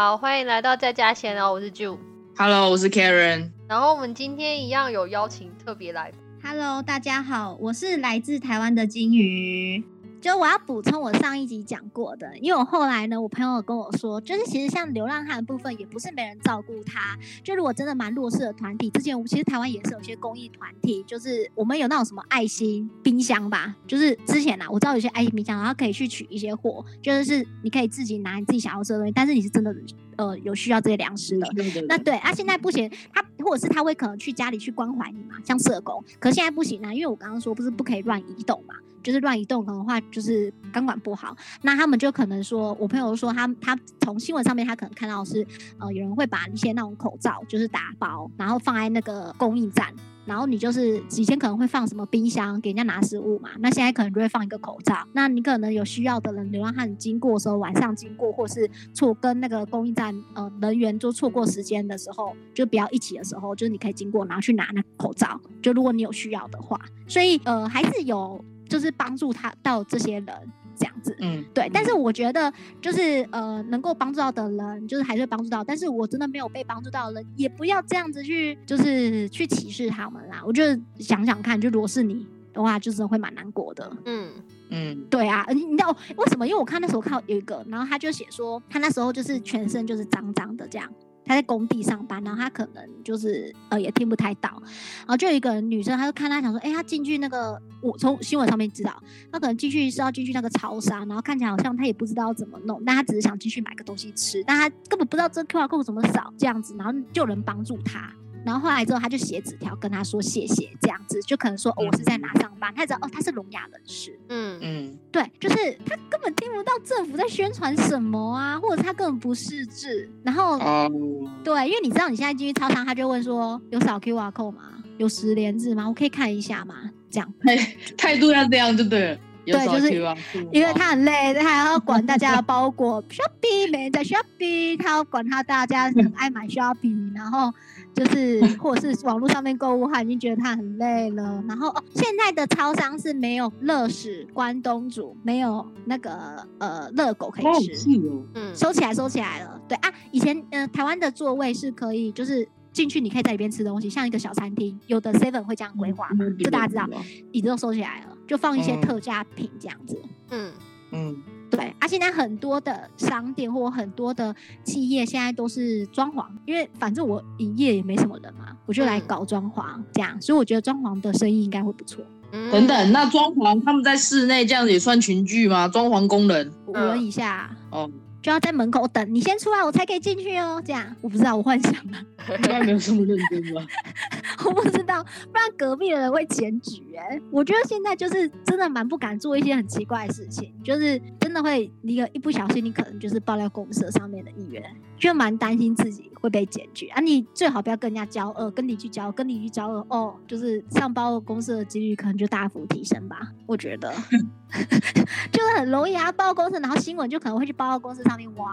好，欢迎来到在家闲聊，我是 Ju。Hello，我是 Karen。然后我们今天一样有邀请特别来宾，Hello，大家好，我是来自台湾的金鱼。就我要补充我上一集讲过的，因为我后来呢，我朋友跟我说，就是其实像流浪汉部分，也不是没人照顾他。就如果真的蛮弱势的团体，之前我们其实台湾也是有些公益团体，就是我们有那种什么爱心冰箱吧，就是之前啊，我知道有些爱心冰箱，然后可以去取一些货，就是你可以自己拿你自己想要吃的东西，但是你是真的呃有需要这些粮食的，那对啊，现在不行，他或者是他会可能去家里去关怀你嘛，像社工。可现在不行啊，因为我刚刚说不是不可以乱移动嘛，就是乱移动可能的话就是钢管不好，那他们就可能说，我朋友说他他从新闻上面他可能看到是呃有人会把一些那种口罩就是打包，然后放在那个供应站。然后你就是以前可能会放什么冰箱给人家拿食物嘛，那现在可能就会放一个口罩。那你可能有需要的人，流浪汉经过的时候，晚上经过，或是错跟那个供应站呃人员就错过时间的时候，就不要一起的时候，就是你可以经过，然后去拿那个口罩。就如果你有需要的话，所以呃还是有就是帮助他到这些人这样子。嗯，对，但是我觉得就是呃，能够帮助到的人，就是还是会帮助到。但是我真的没有被帮助到的人，也不要这样子去，就是去歧视他们啦。我就想想看，就如果是你的话，就真的会蛮难过的。嗯，嗯，对啊，你你知道为什么？因为我看那时候看到有一个，然后他就写说，他那时候就是全身就是脏脏的这样。他在工地上班，然后他可能就是呃也听不太到，然后就有一个女生，她就看他想说，哎、他进去那个，我从新闻上面知道，他可能进去是要进去那个超商，然后看起来好像他也不知道怎么弄，但他只是想进去买个东西吃，但他根本不知道这 QR code 怎么扫这样子，然后就有人帮助他。然后后来之后，他就写纸条跟他说谢谢，这样子就可能说、哦、我是在哪上班，他知道哦他是聋哑人士，嗯嗯，对，就是他根本听不到政府在宣传什么啊，或者他根本不识字。然后，哦，对，因为你知道你现在进去超商，他就问说有扫 QR code 吗？有十连字吗？我可以看一下吗？这样，态态度要这样就对了。有对就是因为他很累，他还要管大家的包裹 shopping 没人在 shopping，他要管他大家很爱买 shopping，然后就是 或者是网络上面购物，他已经觉得他很累了。然后哦，现在的超商是没有乐事关东煮，没有那个呃热狗可以哦吃。哦，嗯，收起来，收起来了。对啊，以前呃台湾的座位是可以，就是进去你可以在里边吃东西，像一个小餐厅，有的 seven 会这样规划嘛，嗯就大家知道，椅子都收起来了，就放一些嗯特价品这样子。嗯，嗯，对啊，现在很多的商店或很多的企业现在都是装潢，因为反正我营业也没什么人嘛，我就来嗯搞装潢这样，所以我觉得装潢的生意应该会不错。嗯等等，那装潢他们在室内这样子也算群聚吗？装潢工人五人以下。哦，就要在门口等你先出来，我才可以进去哦。这样我不知道，我幻想了。应该没有这么认真吧？我不知道，不然隔壁的人会检举哎。我觉得现在就是真的蛮不敢做一些很奇怪的事情，就是真的会一个一不小心，你可能就是爆料公社上面的议员，就蛮担心自己会被检举啊。你最好不要跟人家交恶，跟你去交，跟你去交恶哦，就是上报告公社的几率可能就大幅提升吧。我觉得 就是很容易啊，报告公社，然后新闻就可能会去报到公社上面挖。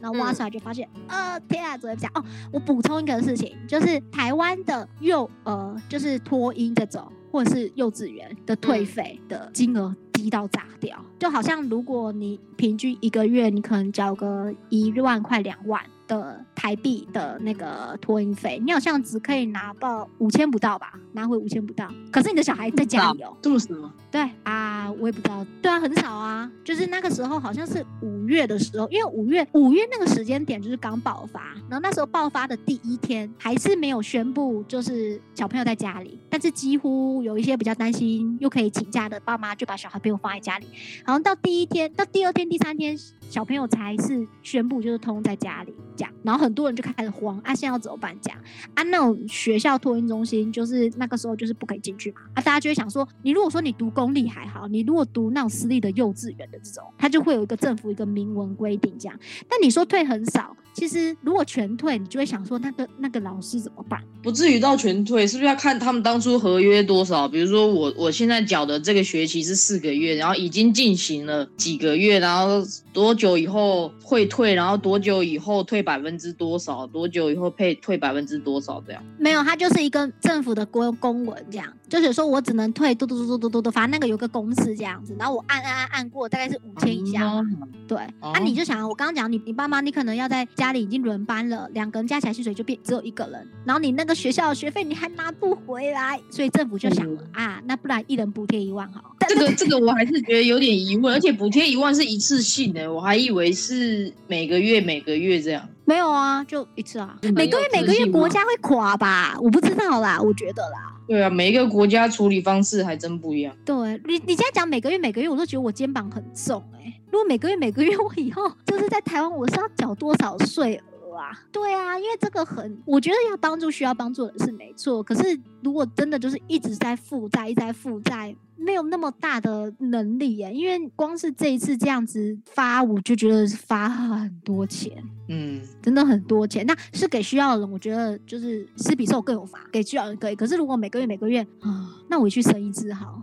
然后挖出来就发现，呃，天啊，怎么讲？哦，我补充一个事情，就是台湾的幼儿，就是托婴这种或者是幼稚园的退嗯费的金额一到砸掉，就好像如果你平均一个月你可能交个一万块两万的台币的那个托运费，你好像只可以拿到五千不到吧，拿回五千不到，可是你的小孩在家里哦。这么少？对啊，我也不知道。对啊，很少啊。就是那个时候好像是五月的时候，因为五月五月那个时间点就是刚爆发，然后那时候爆发的第一天还是没有宣布，就是小朋友在家里，但是几乎有一些比较担心又可以请假的爸妈就把小孩朋友放在家里，然后到第一天、到第二天、第三天，小朋友才是宣布就是通在家里这样，然后很多人就开始慌啊，现在要怎么办这样啊？那种学校托婴中心就是那个时候就是不可以进去嘛，啊，大家就会想说，你如果说你读公立还好，你如果读那种私立的幼稚园的这种，他就会有一个政府一个明文规定这样。但你说退很少，其实如果全退，你就会想说那个那个老师怎么办？不至于到全退，是不是要看他们当初合约多少？比如说我我现在缴的这个学期是四个月，然后已经进行了几个月，然后多久久以后会退，然后多久以后退百分之多少，多久以后配退百分之多少这样。没有，它就是一个政府的公公文，这样就是说我只能退嘟嘟嘟嘟嘟嘟嘟，反正那个有个公式这样子，然后我按按按按过，大概是五千以下对，啊，你就想，我刚刚讲你你爸妈，你可能要在家里已经轮班了，两个人加起来薪水就变只有一个人，然后你那个学校的学费你还拿不回来，所以政府就想了、啊，那不然一人补贴一万好。这个这个我还是觉得有点疑问，而且补贴一万是一次性的，我还以为是每个月每个月这样。没有啊，就一次啊每个月每个月国家会垮吧？我不知道啦，我觉得啦。对啊，每一个国家处理方式还真不一样。对你，你现在讲每个月每个月，我都觉得我肩膀很重哎、如果每个月每个月，我以后就是在台湾，我是要缴多少税啊？对啊，因为这个很，我觉得要帮助需要帮助的人是没错。可是如果真的就是一直在负债，一直在负债，没有那么大的能力耶、因为光是这一次这样子发，我就觉得是发很多钱。嗯，真的很多钱，那是给需要的人，我觉得就是施比受更有罚，给需要的人可以。可是如果每个月每个月啊，那我去生一只好，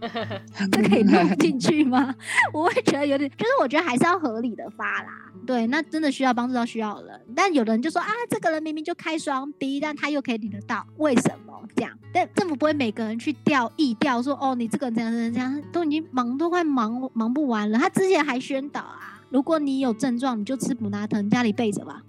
这可以弄进去吗？我会觉得有点，就是我觉得还是要合理的发啦。对，那真的需要帮助到需要但有的人就说啊，这个人明明就开双 B，但他又可以领得到，为什么这样？但政府不会每个人去调意调说，哦，你这个人这样这样这样，都已经忙都快忙忙不完了。他之前还宣导啊。如果你有症状，你就吃普拿疼，家里备着吧。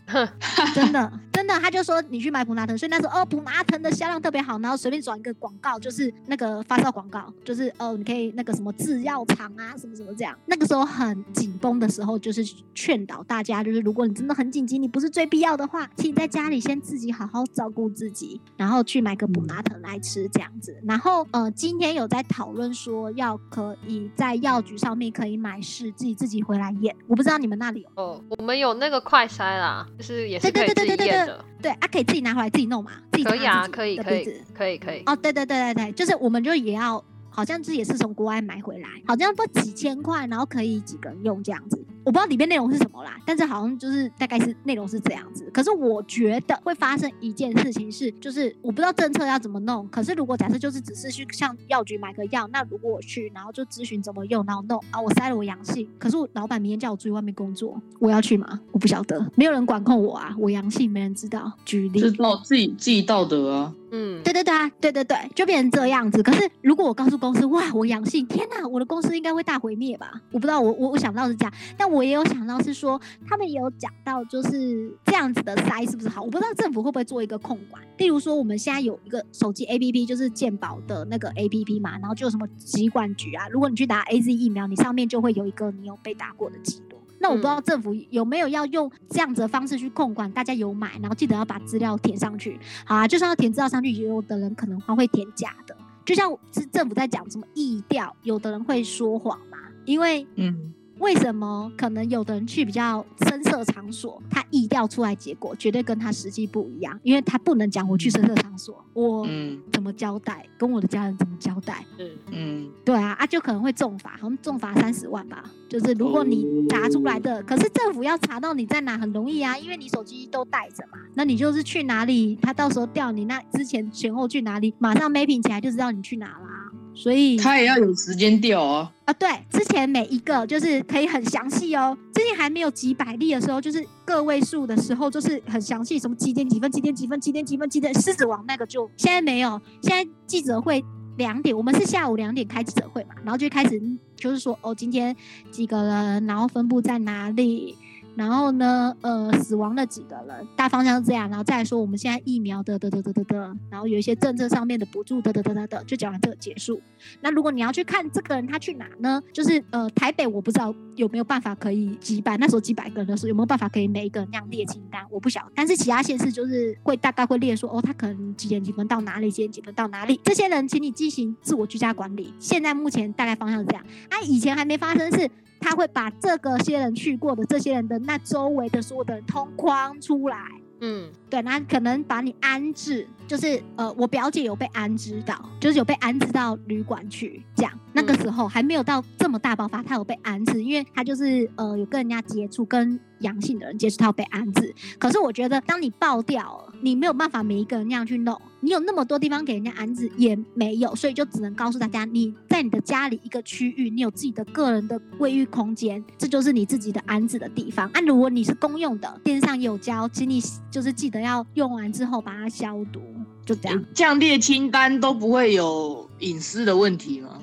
真的，真的，他就说你去买普拿疼，所以那时候哦，普拿疼的销量特别好，然后随便转一个广告，就是那个发烧广告，就是哦，你可以那个什么制药厂啊，什么什么这样。那个时候很紧绷的时候，就是劝导大家，就是如果你真的很紧急，你不是最必要的话，请你在家里先自己好好照顾自己，然后去买个普拿疼来吃这样子。然后呃，今天有在讨论说要可以在药局上面可以买试剂，自己回来验。我不知道你们那里有。哦，我们有那个快筛啦，就是也是可对以自己对对对对对验的，对啊，可以自己拿回来自己弄嘛，自己可以啊，可以可以可以可以。哦，对对对对对，就是我们就也要，好像这也是从国外买回来，好像不几千块，然后可以几个人用这样子。我不知道里面内容是什么啦，但是好像就是大概是内容是这样子。可是我觉得会发生一件事情是，就是我不知道政策要怎么弄。可是如果假设就是只是去向药局买个药，那如果我去，然后就咨询怎么用，然后弄啊，我塞了我阳性，可是我老板明天叫我出去外面工作，我要去吗？我不晓得，没有人管控我啊，我阳性没人知道。举例，知道自己自己道德啊。嗯，对对对啊，对对对，就变成这样子。可是如果我告诉公司，哇，我阳性，天哪，我的公司应该会大毁灭吧？我不知道，我我我想到是这样，但我也有想到是说，他们也有讲到，就是这样子的筛是不是好？我不知道政府会不会做一个控管。例如说，我们现在有一个手机 APP，就是健保的那个 APP 嘛，然后就有什么疾管局啊，如果你去打 AZ 疫苗，你上面就会有一个你有被打过的记录。那我不知道政府有没有要用这样子的方式去控管，大家有买，然后记得要把资料填上去。好啊，就算要填资料上去，也有的人可能还会填假的。就像是政府在讲什么疫调，有的人会说谎嘛，因为嗯，为什么可能有的人去比较深色场所，他意调出来结果绝对跟他实际不一样，因为他不能讲我去深色场所，我嗯怎么交代，跟我的家人怎么交代。嗯嗯，对啊，啊就可能会重罚，好像重罚三十万吧。就是如果你查出来的，可是政府要查到你在哪很容易啊，因为你手机都带着嘛。那你就是去哪里，他到时候调你那之前前后去哪里，马上 mapping 起来就知道你去哪啦。所以他也要有时间调哦。啊，对，之前每一个就是可以很详细哦。之前还没有几百例的时候，就是个位数的时候，就是很详细，什么几点几分、几点几分、几点几分、几点。狮子王那个就现在没有，现在记者会两点，我们是下午两点开记者会嘛，然后就开始就是说哦，今天几个人，然后分布在哪里。然后呢，呃，死亡的几个人，大方向是这样，然后再来说我们现在疫苗的的的的的的，然后有一些政策上面的补助的的的的的，就讲完这个结束。那如果你要去看这个人他去哪呢？就是呃台北我不知道有没有办法可以几百，那时候几百个人的时候有没有办法可以每一个人那样列清单，我不晓。但是其他县市就是会大概会列说哦，他可能几点几分到哪里，几点几分到哪里，这些人请你进行自我居家管理。现在目前大概方向是这样，啊，以前还没发生是。他会把这个些人去过的这些人的那周围的所有的人通框出来，嗯，对，那可能把你安置，就是呃，我表姐有被安置到，就是有被安置到旅馆去，这样。那个时候还没有到这么大爆发，他有被安置，因为他就是呃有跟人家接触，跟阳性的人接触，他有被安置。可是我觉得，当你爆掉了，你没有办法每一个人那样去弄，你有那么多地方给人家安置也没有，所以就只能告诉大家，你在在你的家里一个区域，你有自己的个人的卫浴空间，这就是你自己的安置的地方。啊，如果你是公用的，电视上有教，请你就是记得要用完之后把它消毒，就这样。降列清单都不会有隐私的问题吗？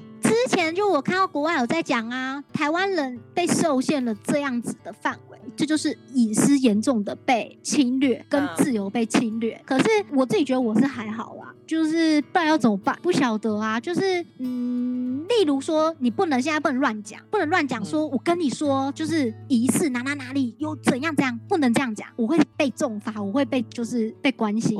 之前就我看到国外有在讲啊，台湾人被受限了这样子的范围，这就是隐私严重的被侵略，跟自由被侵略。可是我自己觉得我是还好啦，就是不然要怎么办？不晓得啊，就是嗯，例如说你不能现在不能乱讲，不能乱讲说，我跟你说就是疑似哪哪哪里有怎样怎样，不能这样讲，我会被重罚，我会被就是被关心，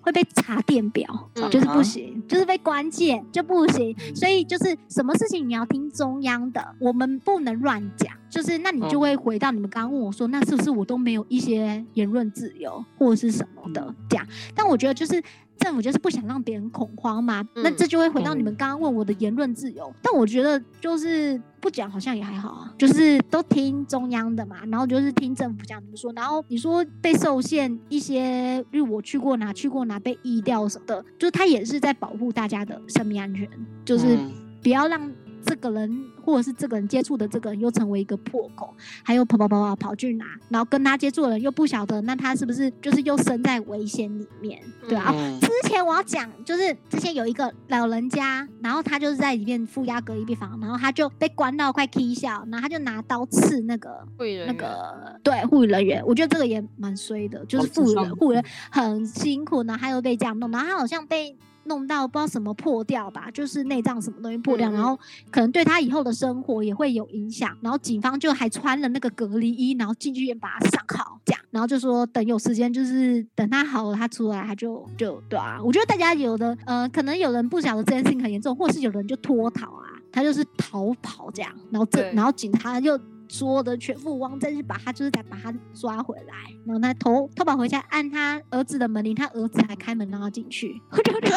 会被查电表，就是不行，就是被关键就不行，所以就是。什么事情你要听中央的，我们不能乱讲。就是那你就会回到你们刚刚问我说，那是不是我都没有一些言论自由或者是什么的讲？但我觉得就是政府就是不想让别人恐慌嘛。那这就会回到你们刚刚问我的言论自由。但我觉得就是不讲好像也还好啊，就是都听中央的嘛，然后就是听政府讲怎么说。然后你说被受限一些，因为我去过哪去过哪被移掉什么的，就是他也是在保护大家的生命安全，就是。不要让这个人或者是这个人接触的这个人又成为一个破口，还有跑跑跑跑跑去拿，然后跟他接触的人又不晓得，那他是不是就是又身在危险里面？对啊。之前我要讲，就是之前有一个老人家，然后他就是在里面负压隔离病房，然后他就被关到快踢笑，然后他就拿刀刺那个那个对护理人员，我觉得这个也蛮衰的，就是护人护人很辛苦，然后他又被这样弄，然后他好像被。弄到不知道什么破掉吧，就是内脏什么东西破掉，然后可能对他以后的生活也会有影响。然后警方就还穿了那个隔离衣，然后进去院把他上好，这样，然后就说等有时间，就是等他好了，他出来他就就对啊。我觉得大家有的呃，可能有人不晓得这件事情很严重，或是有人就脱逃啊，他就是逃跑这样，然后这然后警察就。所有的全副武装，再去把他，就是再把他抓回来，然后他偷偷跑回家，按他儿子的门铃，他儿子还开门让他进去，我就觉得，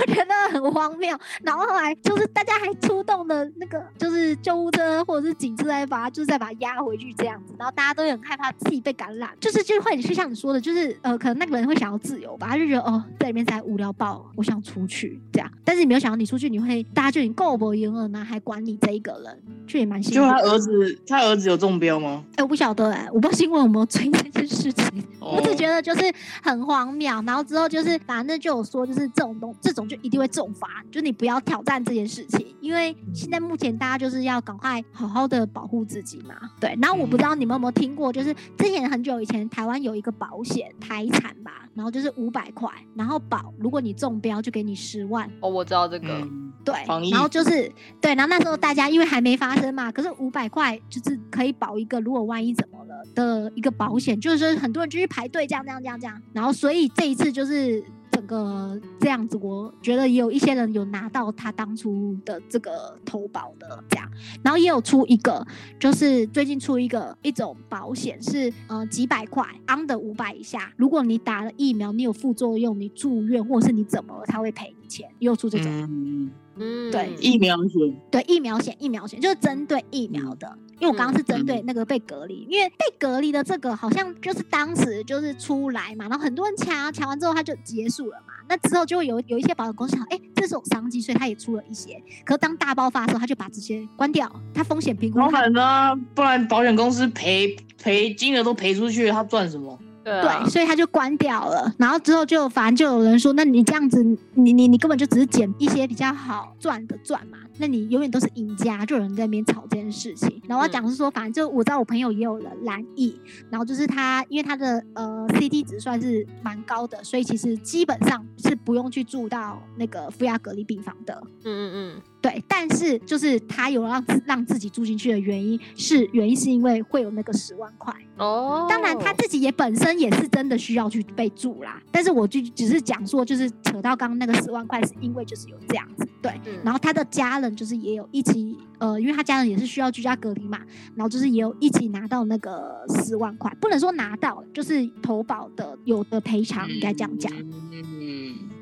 我觉得很荒谬。然后后来就是大家还出动的那个，就是救护车或者是警车来把他，就是再把他押回去这样子。然后大家都很害怕自己被感染，就是就会就像你说的，就是呃，可能那个人会想要自由吧，他就觉得哦，在里面才无聊爆，我想出去这样。但是你没有想到，你出去你会大家就已经够不赢了呢，还管你这一个人，就也蛮辛苦。儿子，他儿子有中标吗？哎，我不晓得哎，我不知道新闻有没有追这件事情。我只觉得就是很荒谬，然后之后就是反正就有说，就是这种东这种就一定会重罚，就你不要挑战这件事情，因为现在目前大家就是要赶快好好的保护自己嘛。对，然后我不知道你们有没有听过，就是之前很久以前台湾有一个保险台产吧，然后就是五百块，然后保如果你中标就给你十万。哦，我知道这个。对，然后就是对，然后那时候大家因为还没发生嘛，可是五五百块就是可以保一个，如果万一怎么了的一个保险，就是说很多人就去排队这样这样这样这样，然后所以这一次就是整个这样子，我觉得也有一些人有拿到他当初的这个投保的这样，然后也有出一个，就是最近出一个一种保险是呃几百块，under 五百以下，如果你打了疫苗，你有副作用，你住院或者是你怎么了，他会赔你钱，又出这种。对，疫苗险，对疫苗险，疫苗险就是针对疫苗的，因为我刚刚是针对那个被隔离，因为被隔离的这个好像就是当时就是出来嘛，然后很多人抢，抢完之后他就结束了嘛，那之后就会有有一些保险公司想，哎，这是有商机，所以他也出了一些，可是当大爆发的时候，他就把这些关掉，他风险评估。当然呢，不然保险公司赔赔金额都赔出去，他赚什么？对，所以他就关掉了，然后之后就反正就有人说，那你这样子，你你你根本就只是捡一些比较好赚的赚嘛，那你永远都是赢家，就有人在那边吵这件事情。然后我讲是说，反正就我知道我朋友也有了蓝翼，然后就是他因为他的呃 CT 值算是蛮高的，所以其实基本上是不用去住到那个负压隔离病房的。嗯嗯嗯。对，但是就是他有让自让自己住进去的原因是原因是因为会有那个十万块哦。当然他自己也本身也是真的需要去被住啦。但是我就只是讲说，就是扯到刚刚那个十万块，是因为就是有这样子对。然后他的家人就是也有一起呃，因为他家人也是需要居家隔离嘛，然后就是也有一起拿到那个十万块，不能说拿到，就是投保的有的赔偿，应该这样讲。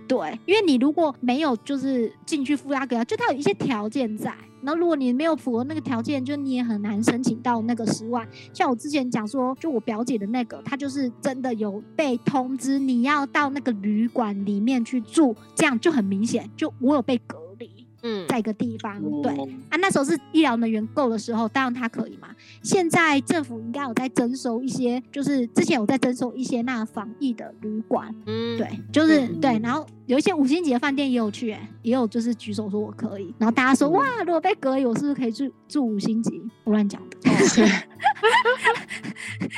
对，因为你如果没有就是进去负压格，就它有一些条件在。然后如果你没有符合那个条件，就你也很难申请到那个十万。像我之前讲说，就我表姐的那个，她就是真的有被通知你要到那个旅馆里面去住，这样就很明显，就我有被隔离。嗯，在一个地方，对哦啊，那时候是医疗人员够的时候，当然他可以嘛。现在政府应该有在征收一些，就是之前有在征收一些那防疫的旅馆，嗯，对，就是、嗯对，然后有一些五星级的饭店也有去、欸，也有就是举手说我可以，然后大家说、嗯哇，如果被隔离，我是不是可以住住五星级？我乱讲的，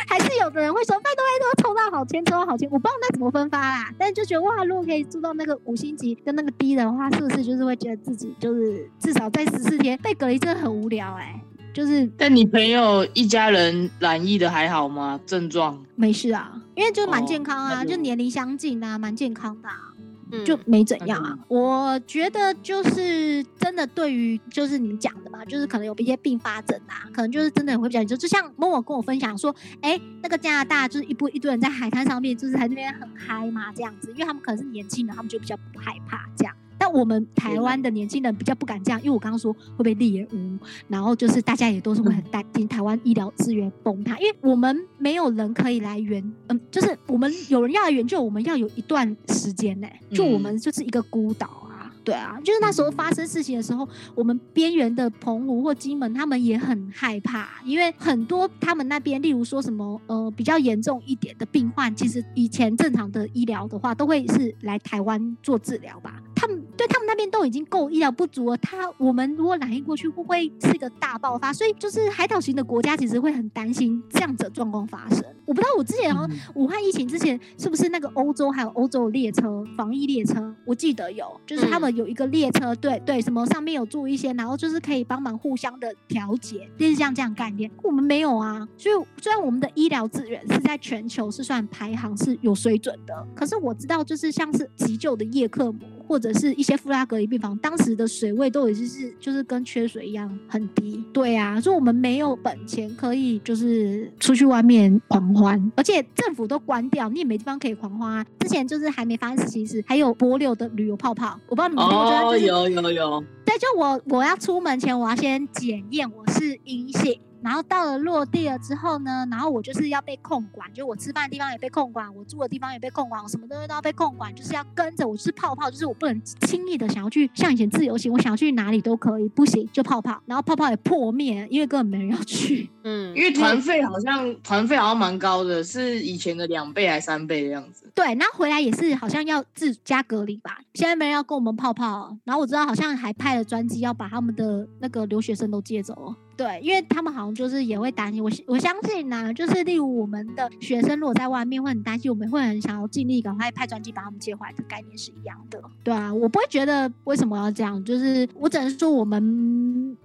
还是有的人会说拜托拜托，抽到好签，抽到好签，我不知道那怎么分发啦，但是就觉得哇，如果可以住到那个五星级跟那个低的话，是不是就是会觉得自己就是至少在十四天被隔离真的很无聊哎、就是但你朋友一家人染疫的还好吗？症状？没事啊，因为就是蛮哦健康啊，那就就年龄相近啊，蛮健康的、啊。嗯就没怎样啊。我觉得就是真的，对于就是你们讲的嘛，就是可能有一些并发症啊，可能就是真的会比较严重。就像某某跟我分享说，哎、那个加拿大就是一波一堆人在海滩上面，就是在那边很嗨嘛，这样子，因为他们可能是年轻人，他们就比较不害怕这样。但我们台湾的年轻人比较不敢这样，因为我刚刚说会被猎污，然后就是大家也都是会很担心台湾医疗资源崩塌，因为我们没有人可以来援，嗯，就是我们有人要来援救，我们要有一段时间呢、就我嗯们就是一个孤岛啊。对啊，就是那时候发生事情的时候，我们边缘的澎湖或金门，他们也很害怕，因为很多他们那边，例如说什么呃比较严重一点的病患，其实以前正常的医疗的话，都会是来台湾做治疗吧。他们对他们那边都已经够医疗不足了，他我们如果染疫过去，会不会是一个大爆发？所以就是海岛型的国家其实会很担心这样子的状况发生。我不知道我之前好像嗯武汉疫情之前是不是那个欧洲还有欧洲的列车防疫列车？我记得有，就是他们有一个列车，队对，什么上面有住一些，然后就是可以帮忙互相的调节，就是像这样概念。我们没有啊，所以虽然我们的医疗资源是在全球是算排行是有水准的，可是我知道就是像是急救的叶克膜或者是一些负拉隔离病房，当时的水位都已经是就是跟缺水一样很低。对啊，所以我们没有本钱可以就是出去外面狂欢，而且政府都关掉，你也没地方可以狂欢啊。之前就是还没发生事情时，还有波六的旅游泡泡，我不知道你们听过这个哦，就是有有有，对，就我我要出门前，我要先检验我是阴性，然后到了落地了之后呢，然后我就是要被控管，就我吃饭的地方也被控管，我住的地方也被控管，我什么东西都要被控管，就是要跟着我，就是泡泡，就是我不能轻易的想要去像以前自由行，我想要去哪里都可以，不行就泡泡，然后泡泡也破灭，因为根本没人要去。嗯，因为团费好像团费好像蛮高的，是以前的两倍还三倍的样子。对，然后回来也是好像要自家隔离吧，现在没人要跟我们泡泡，然后我知道好像还派了专机要把他们的那个留学生都接走哦。对，因为他们好像就是也会担心，我我相信呐、就是例如我们的学生如果在外面会很担心，我们会很想要尽力赶快派专机把他们接回来的概念是一样的。对啊，我不会觉得为什么要这样，就是我只能说我们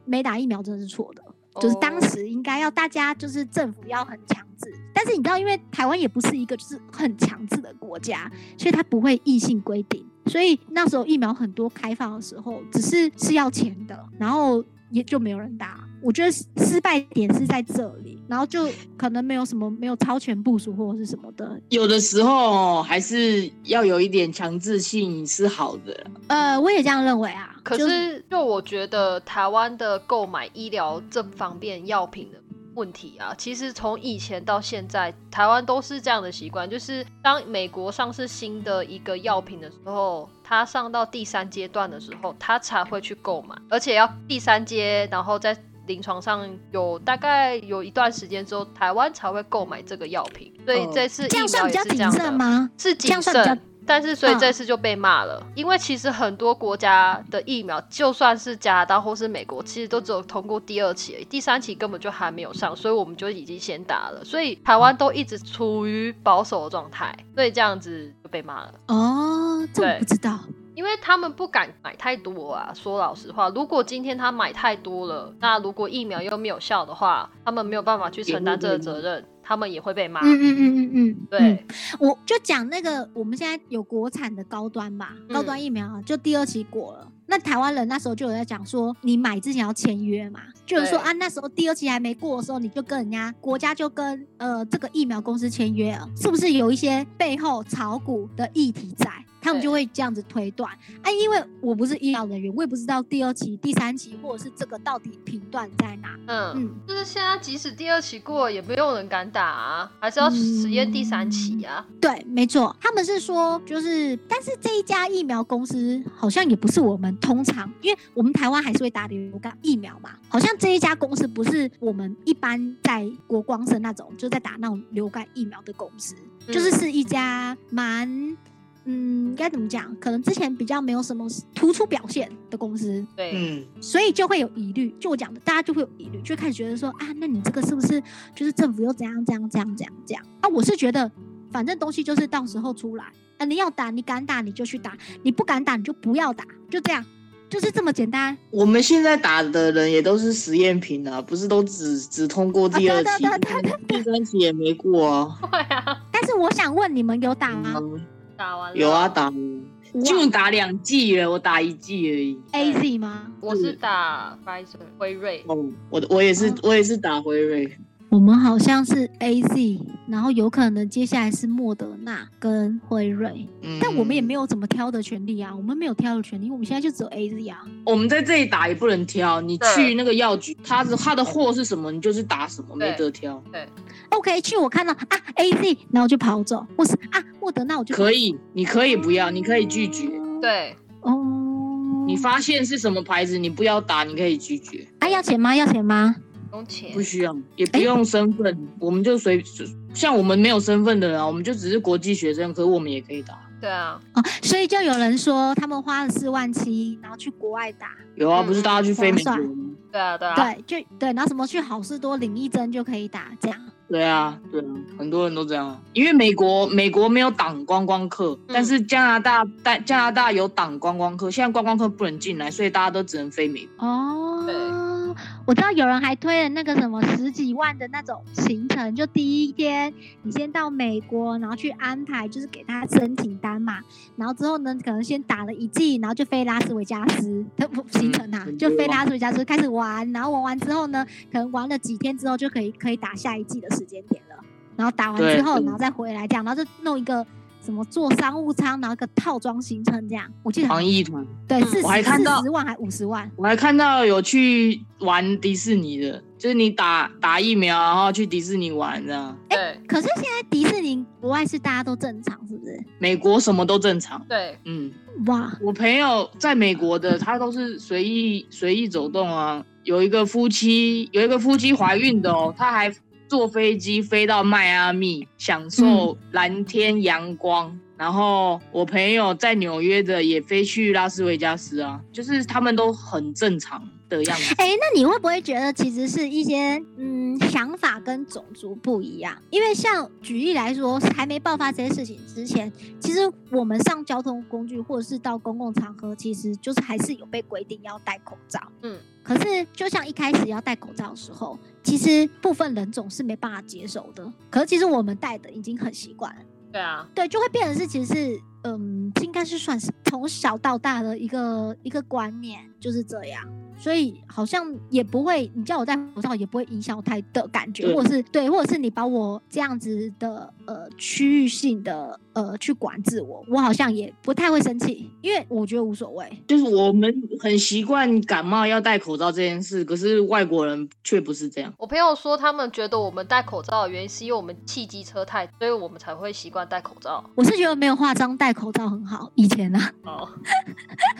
没打疫苗真的是错的。就是当哦时应该要大家就是政府要很强制，但是你知道，因为台湾也不是一个就是很强制的国家，所以它不会硬性规定。所以那时候疫苗很多开放的时候，只是是要钱的，然后也就没有人打。我觉得失失败点是在这里，然后就可能没有什么没有超前部署或者是什么的。有的时候还是要有一点强制性是好的。呃，我也这样认为啊。可是就我觉得台湾的购买医疗这方面药品的问题啊，其实从以前到现在，台湾都是这样的习惯，就是当美国上市新的一个药品的时候，它上到第三阶段的时候，它才会去购买，而且要第三阶，然后在临床上有大概有一段时间之后，台湾才会购买这个药品，所以哦。这次疫苗是这样的？是谨这样算比较慎，但是所以嗯这次就被骂了，因为其实很多国家的疫苗，就算是加拿大或是美国，其实都只有通过第二期而已，第三期根本就还没有上，所以我们就已经先打了，所以台湾都一直处于保守的状态，所以这样子就被骂了。哦，这我对不知道。因为他们不敢买太多啊。说老实话，如果今天他买太多了，那如果疫苗又没有效的话，他们没有办法去承担这个责任，他们也会被骂。嗯嗯嗯嗯嗯，对嗯，我就讲那个我们现在有国产的高端吧，嗯高端疫苗啊就第二期过了。那台湾人那时候就有在讲说，你买之前要签约嘛，就是说啊，那时候第二期还没过的时候，你就跟人家国家就跟呃这个疫苗公司签约了，是不是有一些背后炒股的议题在？他们就会这样子推断。啊，因为我不是医疗人员，我也不知道第二期、第三期或者是这个到底频段在哪。嗯，嗯，就是现在即使第二期过了，也没有人敢打啊，还是要实验第三期啊。对，没错，他们是说就是，但是这一家疫苗公司好像也不是我们通常，因为我们台湾还是会打流感疫苗嘛，好像这一家公司不是我们一般在国光生那种就在打那种流感疫苗的公司，就是嗯是一家蛮。嗯，该怎么讲？可能之前比较没有什么突出表现的公司，对，嗯，所以就会有疑虑。就我讲的，大家就会有疑虑，就开始觉得说啊，那你这个是不是就是政府又怎样怎样怎样怎样怎样？啊，我是觉得，反正东西就是到时候出来，啊，你要打，你敢打你就去打，你不敢打你就不要打，就这样，就是这么简单。我们现在打的人也都是实验品啊，不是都只只通过第二期，对对对第三期也没过啊。对啊，但是我想问你们有打吗？嗯打完了。有啊，打。就打两剂了，我打一剂而已。A Z 吗？我是打 Pfizer 辉瑞，哦，我我也是哦。我也是打辉瑞，我们好像是 A Z，然后有可能接下来是莫德纳跟辉瑞，嗯但我们也没有怎么挑的权利啊，我们没有挑的权利，因为我们现在就只有 A Z 啊。我们在这里打也不能挑，你去那个药局，他的他的货是什么，你就是打什么，没得挑。对 OK，去我看到啊 A Z，然后就跑走，或是啊莫德纳我就可以，你可以不要，你可以拒绝。对，哦。你发现是什么牌子，你不要打，你可以拒绝，啊要钱吗？要钱吗？不用钱不，需要，也不用身份，我们就随像我们没有身份的人啊，我们就只是国际学生，可是我们也可以打。对啊，哦，所以就有人说他们花了四万七，然后去国外打，有啊，嗯不是大家去飞美国吗？对啊，对啊，对，就对，然后什么去好事多领一针就可以打，这样。对啊，对啊，很多人都这样啊。因为美国美国没有挡观光客，嗯但是加拿大但加拿大有挡观光客，现在观光客不能进来，所以大家都只能飞美国。哦，对我知道有人还推了那个什么十几万的那种行程，就第一天你先到美国，然后去安排，就是给他申请单嘛，然后之后呢，可能先打了一季，然后就飞拉斯维加斯，他不行程啊，就飞拉斯维加斯开始玩，然后玩完之后呢，可能玩了几天之后就可以可以打下一季的时间点了，然后打完之后，然后再回来这样，然后就弄一个。什么坐商务舱，然后一个套装行程这样，我记得防疫团，对四我还十看到四十万还五十万，我还看到有去玩迪士尼的，就是你打打疫苗，然后去迪士尼玩这样。对可是现在迪士尼国外是大家都正常，是不是？美国什么都正常。对，嗯，哇，我朋友在美国的，他都是随意随意走动啊。有一个夫妻，有一个夫妻怀孕的哦，他还坐飞机飞到迈阿密，享受蓝天阳光。然后我朋友在纽约的也飞去拉斯维加斯啊，就是他们都很正常的样子。哎、那你会不会觉得其实是一些嗯想法跟种族不一样？因为像举例来说，还没爆发这些事情之前，其实我们上交通工具或者是到公共场合，其实就是还是有被规定要戴口罩。嗯，可是就像一开始要戴口罩的时候，其实部分人种是没办法接受的。可是其实我们戴的已经很习惯了。对啊，对，就会变成是其实是嗯，应该是算是从小到大的一个一个观念就是这样，所以好像也不会，你叫我戴口罩也不会影响我太的感觉，对或者是对，或者是你把我这样子的呃区域性的呃去管制我，我好像也不太会生气，因为我觉得无所谓。就是我们很习惯感冒要戴口罩这件事，可是外国人却不是这样。我朋友说他们觉得我们戴口罩的原因是因为我们汽机车太，所以我们才会习惯戴口罩。我是觉得没有化妆戴口罩很好，以前啊，哦，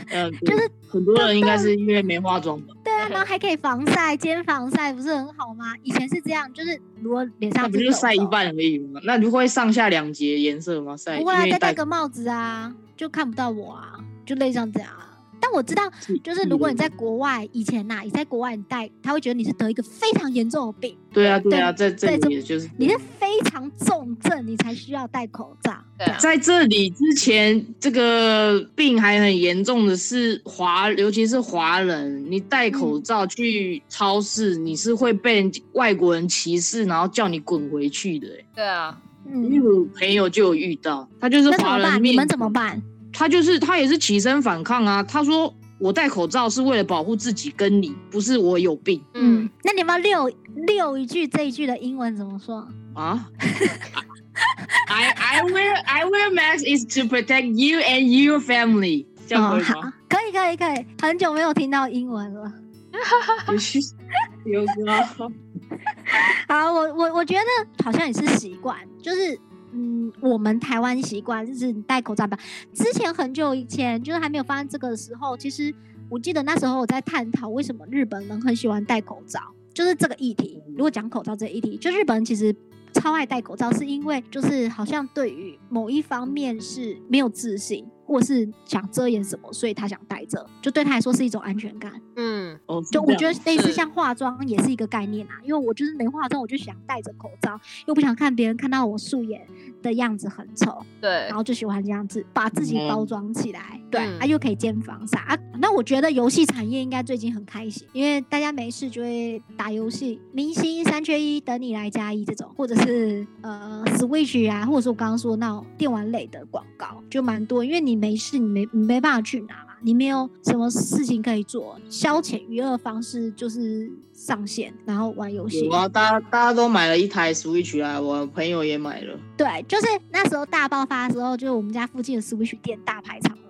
嗯，就是很多人应该是因为没化妆吧？对啊，然后还可以防晒，兼防晒不是很好吗？以前是这样，就是如果脸上那不就晒一半而已吗？那你会上下两节颜色吗？晒不会啊，再戴个帽子啊，就看不到我啊，就类似像这样啊。但我知道，就是如果你在国外，以前呐、你在国外你戴，他会觉得你是得一个非常严重的病，对啊对啊，在这里就是你是非常重症，你才需要戴口罩。对啊，在这里之前，这个病还很严重的是华，尤其是华人，你戴口嗯罩去超市，你是会被人外国人歧视，然后叫你滚回去的、欸。对啊，嗯因为嗯，我朋友就有遇到，他就是那怎么办？你华人面们怎么办？他就是他也是起身反抗啊。他说我戴口罩是为了保护自己跟你，不是我有病。嗯，那你要不要溜溜一句这一句的英文怎么说？啊，I I wear I wear mask is to protect you and your family，这样可以好吗？，可以可以可以，很久没有听到英文了。有需有啊，好，我我我觉得好像也是习惯，就是嗯，我们台湾习惯就是你戴口罩吧。之前很久以前，就是还没有发生这个的时候，其实我记得那时候我在探讨为什么日本人很喜欢戴口罩，就是这个议题。如果讲口罩这个议题，就日本人其实。超爱戴口罩，是因为就是好像对于某一方面是没有自信，或是想遮掩什么，所以他想戴着，就对他来说是一种安全感。嗯，哦，就我觉得类似像化妆也是一个概念啊，因为我就是没化妆，我就想戴着口罩，又不想看别人看到我素颜的样子很丑，对然，后就喜欢这样子把自己包嗯装起来，对，嗯啊又可以兼防晒啊。那我觉得游戏产业应该最近很开心，因为大家没事就会打游戏，明星三缺一等你来加一这种，或者是呃 Switch 啊，或者说我刚刚说那种电玩类的广告就蛮多，因为你没事，你没你没办法去拿嘛。你没有什么事情可以做，消遣娱乐方式就是上线，然后玩游戏有。啊，大家大家都买了一台 Switch 啊，我朋友也买了。对，就是那时候大爆发的时候，就是我们家附近的 Switch 店大排长龙。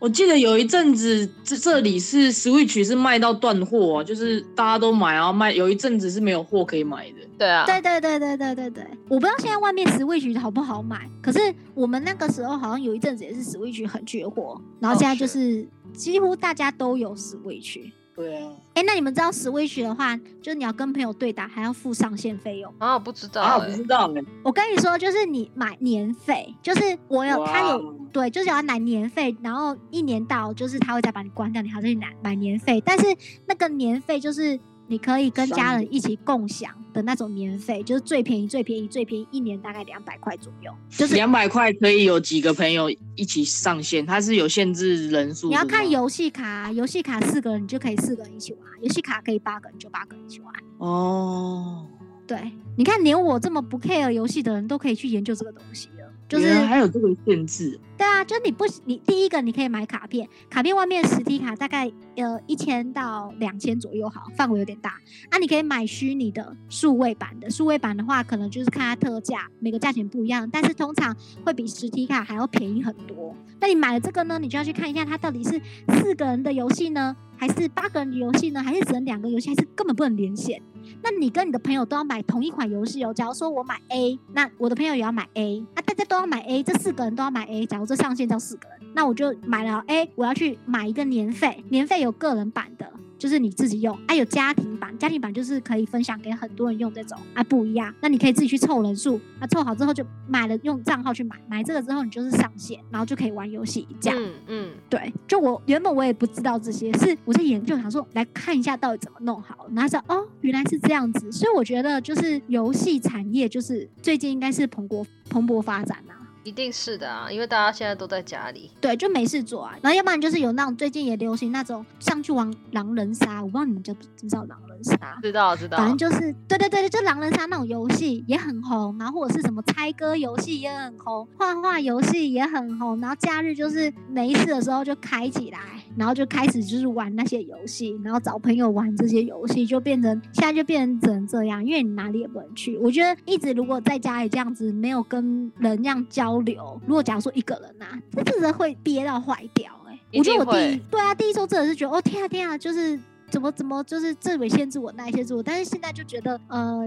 我记得有一阵子，这这里是 Switch 是卖到断货、啊，就是大家都买，然后卖，有一阵子是没有货可以买的。对啊，对对对对对对对，我不知道现在外面 Switch 好不好买，可是我们那个时候好像有一阵子也是 Switch 很缺货，然后哦现在就是几乎大家都有 Switch。对啊，哎，那你们知道 Switch 的话，就是你要跟朋友对打，还要付上线费用。啊，我不知道啊，我哎不知道呢、我跟你说，就是你买年费，就是我有他有对，就是要买年费，然后一年到就是他会再把你关掉，你还是去买买年费，但是那个年费就是你可以跟家人一起共享的那种年费，就是最便宜最便宜最便宜，一年大概两百块左右，就是两百块可以有几个朋友一起上线，它是有限制人数。你要看游戏卡，游戏卡四个人你就可以四个人一起玩，游戏卡可以八个人就八个人一起玩。哦，对，你看连我这么不 care 游戏的人都可以去研究这个东西了，就是还有这个限制。对啊，就你不，你第一个你可以买卡片，卡片外面实体卡大概呃一千到两千左右，好，范围有点大。啊，你可以买虚拟的数位版的，数位版的话可能就是看它特价，每个价钱不一样，但是通常会比实体卡还要便宜很多。那你买了这个呢，你就要去看一下它到底是四个人的游戏呢，还是八个人的游戏呢，还是只能两个游戏，还是根本不能连线？那你跟你的朋友都要买同一款游戏哦。假如说我买 A，那我的朋友也要买 A，那，大家都要买 A，这四个人都要买 A。假如这上限叫四个人，那我就买了 A，我要去买一个年费，年费有个人版的，就是你自己用，啊，有家庭版，家庭版就是可以分享给很多人用这种，啊，不一样。那你可以自己去凑人数，啊，凑好之后就买了，用账号去买，买这个之后你就是上线，然后就可以玩游戏这样。嗯嗯，对，就我原本我也不知道这些，是我在研究，想说来看一下到底怎么弄好，然后说哦，原来是这样子，所以我觉得就是游戏产业就是最近应该是蓬勃蓬勃发展啊。一定是的啊，因为大家现在都在家里。对，就没事做啊，然后要不然就是有那种最近也流行那种上去玩狼人杀，我不知道你们知不知道狼杀。知道知道，反正就是，对对对，就狼人杀那种游戏也很红，然后或者是什么猜歌游戏也很红，画画游戏也很红，然后假日就是没事的时候就开起来，然后就开始就是玩那些游戏，然后找朋友玩这些游戏，就变成现在就变成只能这样，因为你哪里也不能去。我觉得一直如果在家里这样子没有跟人这样交流，如果假如说一个人啊，这真的会憋到坏掉哎、我觉得我第一对啊，第一周真的是觉得哦天啊天啊，就是怎么怎么就是这尾限制我那一限制我，但是现在就觉得呃，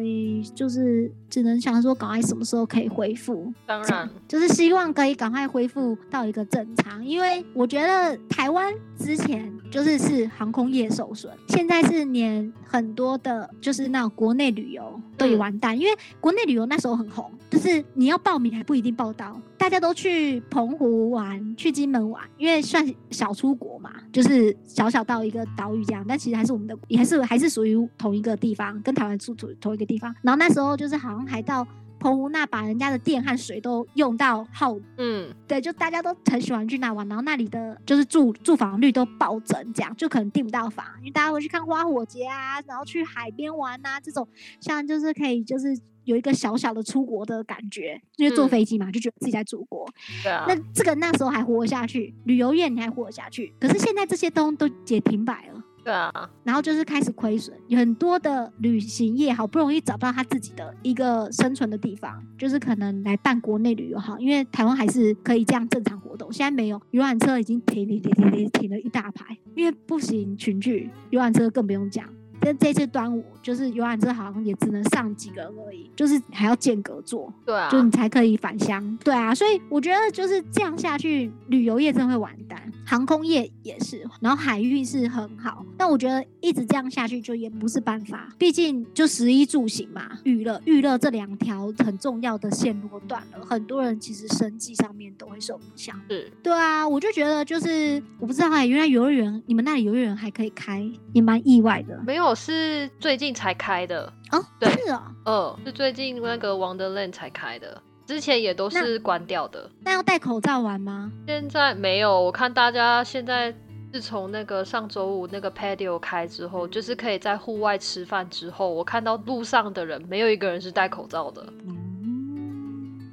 就是只能想说赶快什么时候可以恢复，当然，就是希望可以赶快恢复到一个正常，因为我觉得台湾之前就是是航空业受损，现在是连很多的，就是那种国内旅游都完蛋，因为国内旅游那时候很红，就是你要报名还不一定报到，大家都去澎湖玩，去金门玩，因为算小出国嘛，就是小小到一个岛屿这样，但其实还是我们的，也还是还是属于同一个地方，跟台湾住同同一个地方。然后那时候就是好像还到澎湖那把人家的电和水都用到耗，嗯，对，就大家都很喜欢去那玩，然后那里的就是住住房率都暴增，这样就可能订不到房，因为大家会去看花火节啊，然后去海边玩啊，这种像就是可以就是。有一个小小的出国的感觉，因为坐嗯飞机嘛，就觉得自己在祖国。对啊那，这个那时候还活下去，旅游业你还活下去，可是现在这些东都也停摆了，对啊，然后就是开始亏损，很多的旅行业好不容易找到他自己的一个生存的地方，就是可能来办国内旅游哈，因为台湾还是可以这样正常活动，现在没有游览车已经停停停停停停了一大排，因为不行群聚，游览车更不用讲。但这次端午就是游览车好像也只能上几个人而已，就是还要间隔坐，对啊，就你才可以返乡。对啊，所以我觉得就是这样下去，旅游业真的会完蛋，航空业也是，然后海运是很好，但我觉得一直这样下去就也不是办法，毕竟就食衣住行嘛，娱乐娱乐这两条很重要的线路断了，很多人其实生计上面都会受影响。是对啊，我就觉得就是我不知道哎、原来游乐园你们那里游乐园还可以开，也蛮意外的。没有是最近才开的，哦，对是哦，呃，是最近那个 Wonderland 才开的，之前也都是关掉的。那要戴口罩玩吗？现在没有，我看大家现在自从那个上周五那个 patio 开之后，就是可以在户外吃饭之后，我看到路上的人没有一个人是戴口罩的。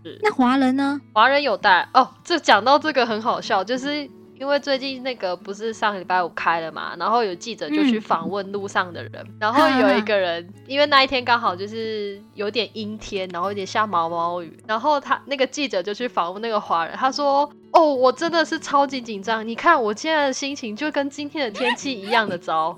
是那华人呢？华人有戴哦。这讲到这个很好笑，就是因为最近那个不是上个礼拜五开了嘛，然后有记者就去嗯。访问路上的人，然后有一个人，因为那一天刚好就是有点阴天，然后有点下毛毛雨，然后他那个记者就去访问那个华人，他说：“哦，我真的是超级紧张，你看我现在的心情就跟今天的天气一样的糟。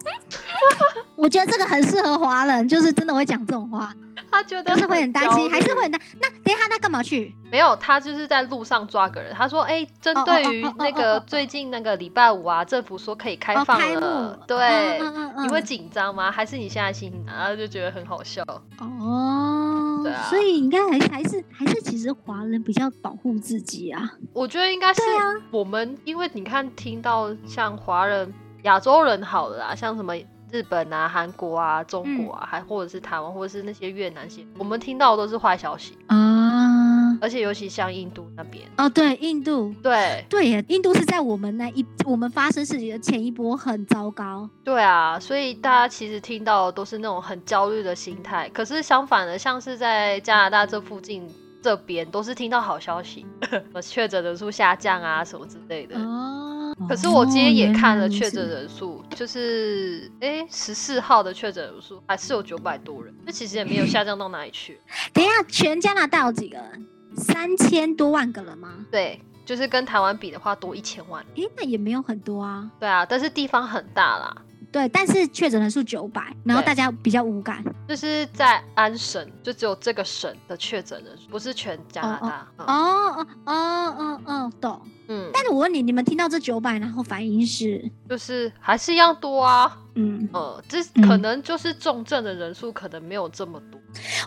我觉得这个很适合华人，就是真的会讲这种话，”他觉得就是会很担心，还是会很担。那等一下他干嘛去？没有，他就是在路上抓个人。他说：“哎、针对于那个最近那个礼拜五啊，政府说可以开哦，放了，幕。对，嗯嗯嗯你会嗯紧张吗？还是你现在心情？”然后就觉得很好笑。哦，对啊所以应该还还是还是其实华人比较保护自己啊。我觉得应该是啊我们，因为你看，听到像华人、亚洲人好了啦，像什么日本啊、韩国啊、中国嗯啊，还或者是台湾，或者是那些越南些，我们听到的都是坏消息，啊，而且尤其像印度那边，哦，对，印度。对对耶，印度是在我们那一我们发生事情的前一波很糟糕。对啊，所以大家其实听到的都是那种很焦虑的心态。可是相反的，像是在加拿大这附近这边，都是听到好消息，确诊人数下降啊什么之类的。哦，可是我今天也看了确诊人数，就是哎十四号的确诊人数还是有九百多人，那其实也没有下降到哪里去。等一下，全加拿大有几个人？三千多万个人吗？对，就是跟台湾比的话多一千万。诶，那也没有很多啊。对啊，但是地方很大啦，对，但是确诊人数九百，然后大家比较无感。就是在安省就只有这个省的确诊人数，不是全加拿大。嗯哦哦哦哦哦，懂。嗯，但是我问你，你们听到这九百，然后反应是，就是还是一样多啊。嗯，呃，这嗯可能就是重症的人数可能没有这么多。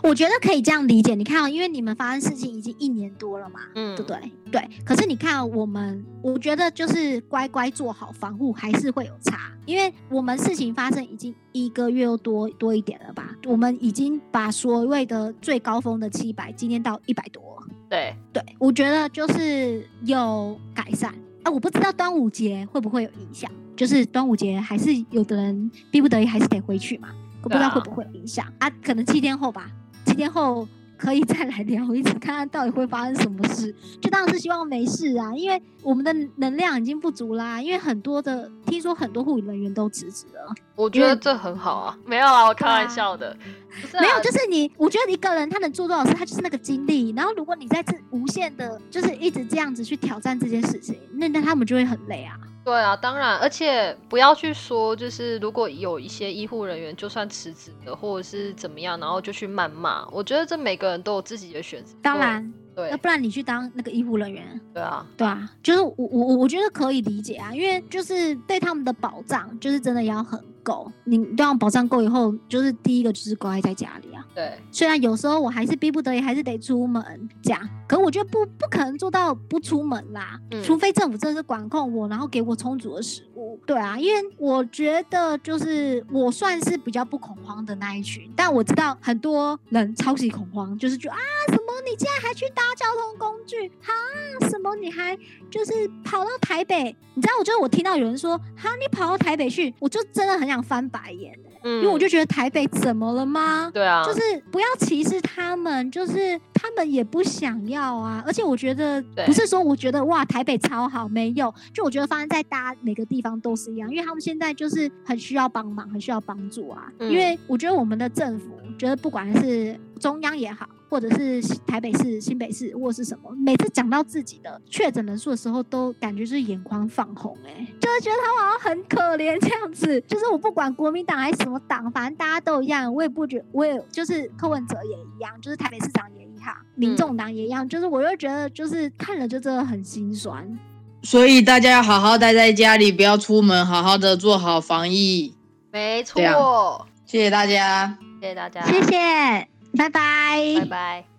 我觉得可以这样理解。你看、哦，因为你们发生事情已经一年多了嘛，嗯对不对？对。可是你看、哦、我们，我觉得就是乖乖做好防护，还是会有差。因为我们事情发生已经一个月又多多一点了吧？我们已经把所谓的最高峰的七百，今天到一百多。对，对，我觉得就是有改善。啊，我不知道端午节会不会有影响，就是端午节还是有的人逼不得已还是得回去嘛，我不知道会不会有影响。啊可能七天后吧，七天后可以再来聊一次，看看到底会发生什么事。就当然是希望没事啊，因为我们的能量已经不足啦，因为很多的听说很多护理人员都辞职了。我觉得这很好啊。没有啊，我开玩笑的。啊没有，就是你，我觉得一个人他能做多少事，他就是那个精力。然后如果你在这无限的，就是一直这样子去挑战这件事情，那那他们就会很累啊。对啊，当然，而且不要去说，就是如果有一些医护人员就算辞职了，或者是怎么样，然后就去谩骂，我觉得这每个人都有自己的选择。当然，对，要不然你去当那个医护人员，对啊，对啊，就是我我我我觉得可以理解啊，因为就是对他们的保障，就是真的要很够。你对他们保障够以后，就是第一个就是乖在家里啊。对，虽然有时候我还是逼不得已，还是得出门这样，可我觉得不不可能做到不出门啦，嗯除非政府真的是管控我，然后给我充足的食物。对啊，因为我觉得就是我算是比较不恐慌的那一群，但我知道很多人超级恐慌，就是觉得啊什么你竟然还去搭交通工具啊什么你还就是跑到台北，你知道我就是我听到有人说哈你跑到台北去，我就真的很想翻白眼欸嗯因为我就觉得台北怎么了吗？对啊，就是不要歧视他们，就是他们也不想要啊。而且我觉得不是说我觉得哇台北超好，没有，就我觉得发生在大家每个地方都是一样，因为他们现在就是很需要帮忙，很需要帮助啊。嗯因为我觉得我们的政府，觉得不管是中央也好，或者是台北市、新北市或是什么，每次讲到自己的确诊人数的时候，都感觉是眼眶放红、欸，就是觉得他们好像很可怜这样子。就是我不管国民党还是什么党，反正大家都一样，我也不觉，我也就是柯文哲也一样，就是台北市长也一样，民众党也一样，就是我又觉得就是看了就真的很心酸。所以大家要好好待在家里，不要出门，好好的做好防疫。没错谢谢大家。谢谢大家，谢谢，拜拜拜拜。